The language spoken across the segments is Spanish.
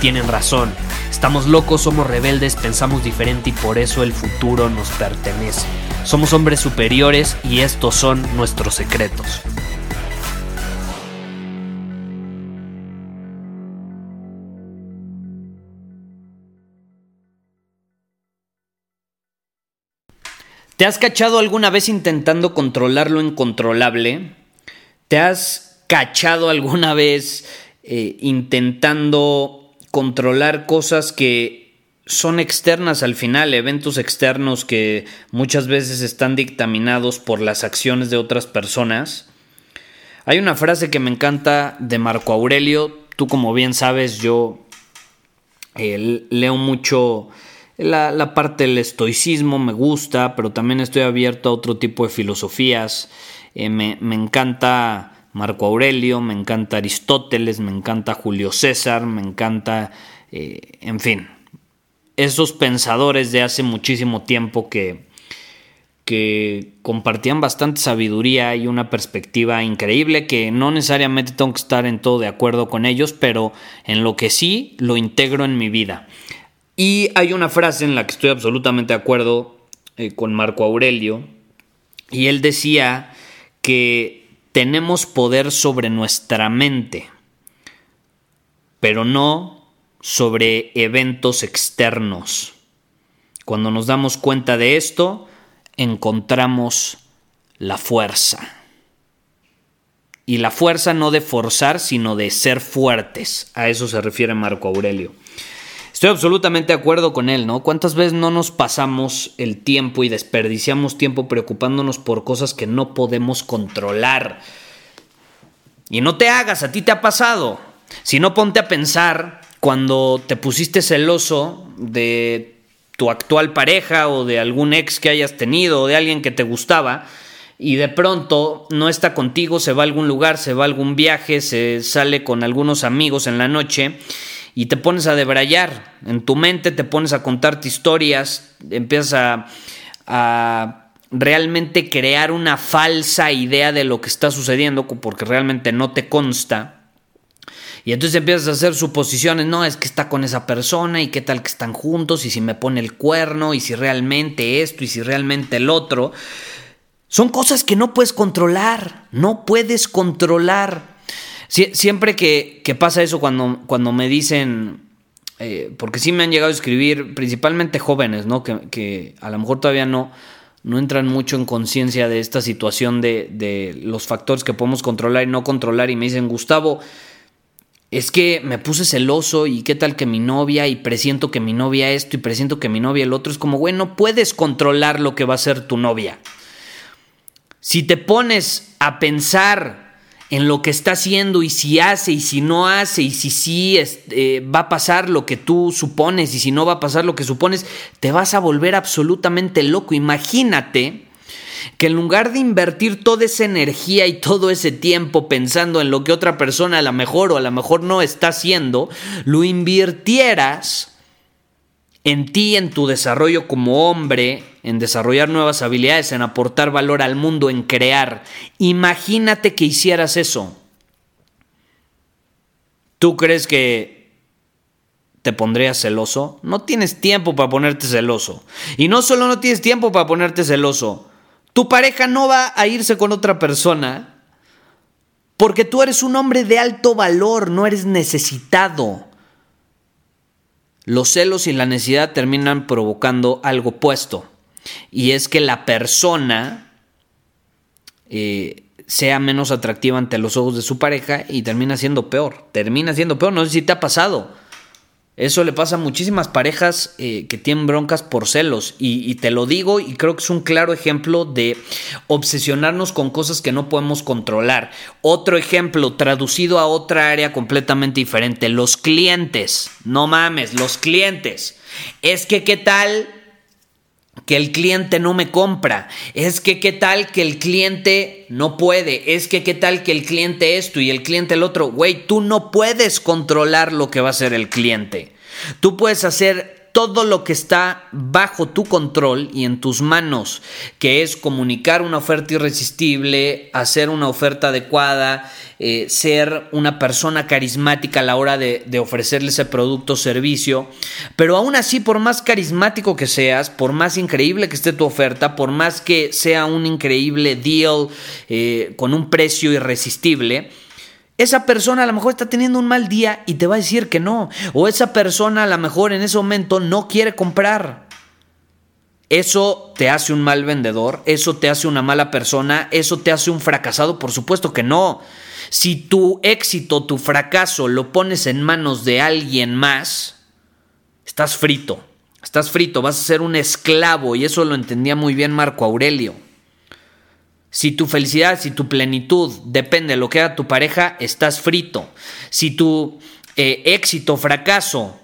tienen razón. Estamos locos, somos rebeldes, pensamos diferente y por eso el futuro nos pertenece. Somos hombres superiores y estos son nuestros secretos. ¿Te has cachado alguna vez intentando controlar lo incontrolable? ¿Te has cachado alguna vez eh, intentando controlar cosas que son externas al final, eventos externos que muchas veces están dictaminados por las acciones de otras personas? Hay una frase que me encanta de Marco Aurelio. Tú como bien sabes, yo eh, leo mucho la, parte del estoicismo me gusta, pero también estoy abierto a otro tipo de filosofías. Eh, me, encanta Marco Aurelio, me encanta Aristóteles, me encanta Julio César, me encanta, eh, en fin, esos pensadores de hace muchísimo tiempo que, que compartían bastante sabiduría y una perspectiva increíble que no necesariamente tengo que estar en todo de acuerdo con ellos, pero en lo que sí lo integro en mi vida. Y hay una frase en la que estoy absolutamente de acuerdo eh, con Marco Aurelio, y él decía que tenemos poder sobre nuestra mente, pero no sobre eventos externos. Cuando nos damos cuenta de esto, encontramos la fuerza. Y la fuerza no de forzar, sino de ser fuertes. A eso se refiere Marco Aurelio. Estoy absolutamente de acuerdo con él, ¿no? ¿Cuántas veces no nos pasamos el tiempo y desperdiciamos tiempo preocupándonos por cosas que no podemos controlar? Y no te hagas, a ti te ha pasado. Si no, ponte a pensar cuando te pusiste celoso de tu actual pareja o de algún ex que hayas tenido o de alguien que te gustaba y de pronto no está contigo, se va a algún lugar, se va a algún viaje, se sale con algunos amigos en la noche y te pones a debrayar. En tu mente te pones a contarte historias, empiezas a, realmente crear una falsa idea de lo que está sucediendo porque realmente no te consta. Y entonces empiezas a hacer suposiciones, no, es que está con esa persona y qué tal que están juntos y si me pone el cuerno y si realmente esto y si realmente el otro. Son cosas que no puedes controlar, no puedes controlar siempre que, pasa eso, cuando, cuando me dicen, eh, porque sí me han llegado a escribir, principalmente jóvenes, ¿no? Que, a lo mejor todavía no, no entran mucho en conciencia de esta situación de, de, los factores que podemos controlar y no controlar y me dicen, Gustavo, es que me puse celoso y qué tal que mi novia y presiento que mi novia esto y presiento que mi novia el otro. Es como, güey, no puedes controlar lo que va a ser tu novia. Si te pones a pensar en lo que está haciendo y si hace y si no hace y si sí eh, va a pasar lo que tú supones y si no va a pasar lo que supones, te vas a volver absolutamente loco. Imagínate que en lugar de invertir toda esa energía y todo ese tiempo pensando en lo que otra persona a lo mejor o a lo mejor no está haciendo, lo invirtieras en ti, en tu desarrollo como hombre, en desarrollar nuevas habilidades, en aportar valor al mundo, en crear. Imagínate que hicieras eso. ¿Tú crees que te pondrías celoso? No tienes tiempo para ponerte celoso. Y no solo no tienes tiempo para ponerte celoso, tu pareja no va a irse con otra persona porque tú eres un hombre de alto valor, no eres necesitado los celos y la necesidad terminan provocando algo opuesto. Y es que la persona eh, sea menos atractiva ante los ojos de su pareja y termina siendo peor. Termina siendo peor. No sé si te ha pasado. Eso le pasa a muchísimas parejas eh, que tienen broncas por celos. Y, te lo digo y creo que es un claro ejemplo de obsesionarnos con cosas que no podemos controlar. Otro ejemplo, traducido a otra área completamente diferente. Los clientes. No mames, los clientes. Es que qué tal que el cliente no me compra, es que qué tal que el cliente no puede, es que qué tal que el cliente esto y el cliente el otro, güey, tú no puedes controlar lo que va a hacer el cliente. Tú puedes hacer todo lo que está bajo tu control y en tus manos, que es comunicar una oferta irresistible, hacer una oferta adecuada, eh, ser una persona carismática a la hora de, ofrecerle ese producto o servicio. Pero aún así, por más carismático que seas, por más increíble que esté tu oferta, por más que sea un increíble deal eh, con un precio irresistible, esa persona a lo mejor está teniendo un mal día y te va a decir que no. O esa persona a lo mejor en ese momento no quiere comprar. ¿Eso te hace un mal vendedor? ¿Eso te hace una mala persona? ¿Eso te hace un fracasado? Por supuesto que no. Si tu éxito, tu fracaso lo pones en manos de alguien más, estás frito. Estás frito, vas a ser un esclavo y eso lo entendía muy bien Marco Aurelio. Si tu felicidad, si tu plenitud depende de lo que haga tu pareja, estás frito. Si tu eh, éxito, fracaso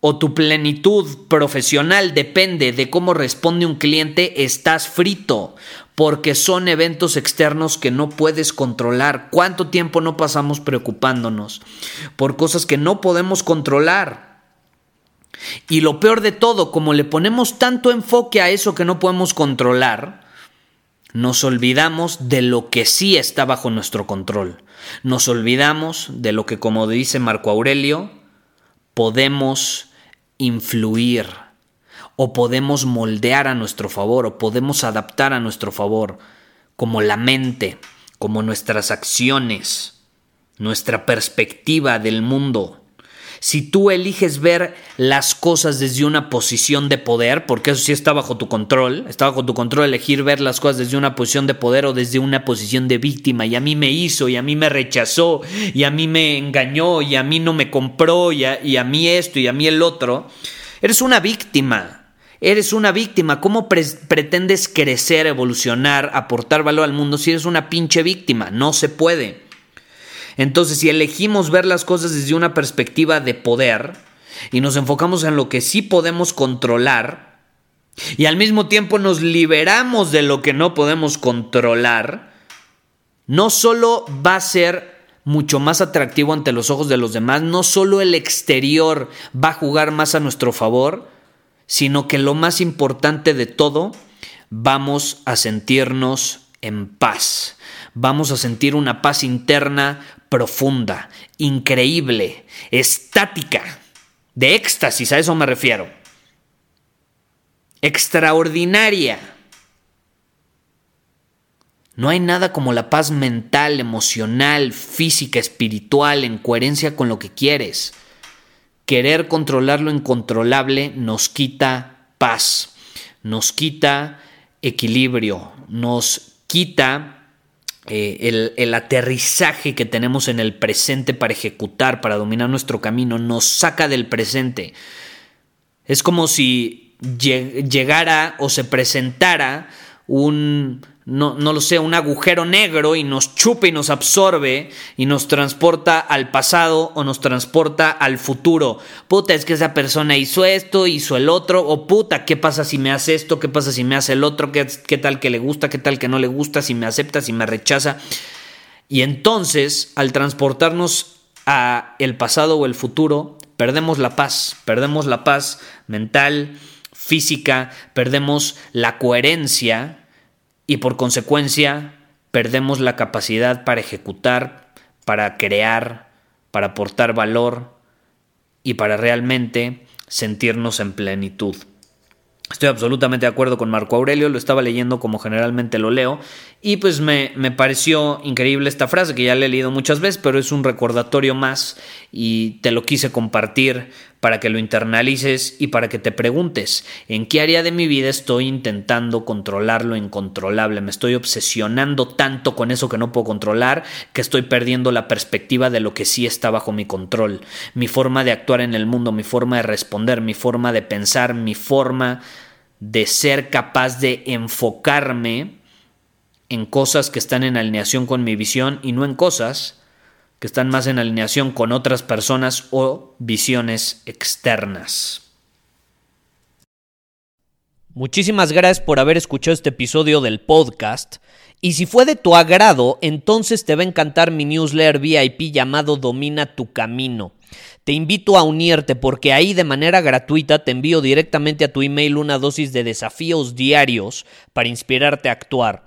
o tu plenitud profesional depende de cómo responde un cliente, estás frito. Porque son eventos externos que no puedes controlar. ¿Cuánto tiempo no pasamos preocupándonos por cosas que no podemos controlar? Y lo peor de todo, como le ponemos tanto enfoque a eso que no podemos controlar, nos olvidamos de lo que sí está bajo nuestro control. Nos olvidamos de lo que, como dice Marco Aurelio, podemos influir o podemos moldear a nuestro favor o podemos adaptar a nuestro favor, como la mente, como nuestras acciones, nuestra perspectiva del mundo. Si tú eliges ver las cosas desde una posición de poder, porque eso sí está bajo tu control, está bajo tu control elegir ver las cosas desde una posición de poder o desde una posición de víctima, y a mí me hizo, y a mí me rechazó, y a mí me engañó, y a mí no me compró, y a, mí esto, y a mí el otro, eres una víctima. Eres una víctima. ¿Cómo pretendes crecer, evolucionar, aportar valor al mundo si eres una pinche víctima? No se puede. Entonces, si elegimos ver las cosas desde una perspectiva de poder y nos enfocamos en lo que sí podemos controlar, y al mismo tiempo nos liberamos de lo que no podemos controlar, no solo va a ser mucho más atractivo ante los ojos de los demás, no solo el exterior va a jugar más a nuestro favor, sino que lo más importante de todo, vamos a sentirnos en paz. Vamos a sentir una paz interna profunda, increíble, estática, de éxtasis, a eso me refiero. Extraordinaria. No hay nada como la paz mental, emocional, física, espiritual, en coherencia con lo que quieres. Querer controlar lo incontrolable nos quita paz, nos quita equilibrio, nos quita eh, el, aterrizaje que tenemos en el presente para ejecutar, para dominar nuestro camino, nos saca del presente. Es como si llegara o se presentara un, no, no, lo sé, un agujero negro y nos chupa y nos absorbe y nos transporta al pasado o nos transporta al futuro. Puta, es que esa persona hizo esto, hizo el otro, o puta, ¿qué pasa si me hace esto? ¿Qué pasa si me hace el otro? ¿Qué, qué tal que le gusta? ¿Qué tal que no le gusta? Si me acepta, si me rechaza. Y entonces, al transportarnos a el pasado o el futuro, perdemos la paz, perdemos la paz mental, física, perdemos la coherencia y por consecuencia perdemos la capacidad para ejecutar, para crear, para aportar valor y para realmente sentirnos en plenitud. Estoy absolutamente de acuerdo con Marco Aurelio, lo estaba leyendo como generalmente lo leo, y pues me, me, pareció increíble esta frase que ya le he leído muchas veces, pero es un recordatorio más y te lo quise compartir para que lo internalices y para que te preguntes en qué área de mi vida estoy intentando controlar lo incontrolable. Me estoy obsesionando tanto con eso que no puedo controlar que estoy perdiendo la perspectiva de lo que sí está bajo mi control. Mi forma de actuar en el mundo, mi forma de responder, mi forma de pensar, mi forma de ser capaz de enfocarme en cosas que están en alineación con mi visión y no en cosas que están más en alineación con otras personas o visiones externas. Muchísimas gracias por haber escuchado este episodio del podcast. Y si fue de tu agrado, entonces te va a encantar mi newsletter VIP llamado Domina tu Camino. Te invito a unirte porque ahí de manera gratuita te envío directamente a tu email una dosis de desafíos diarios para inspirarte a actuar.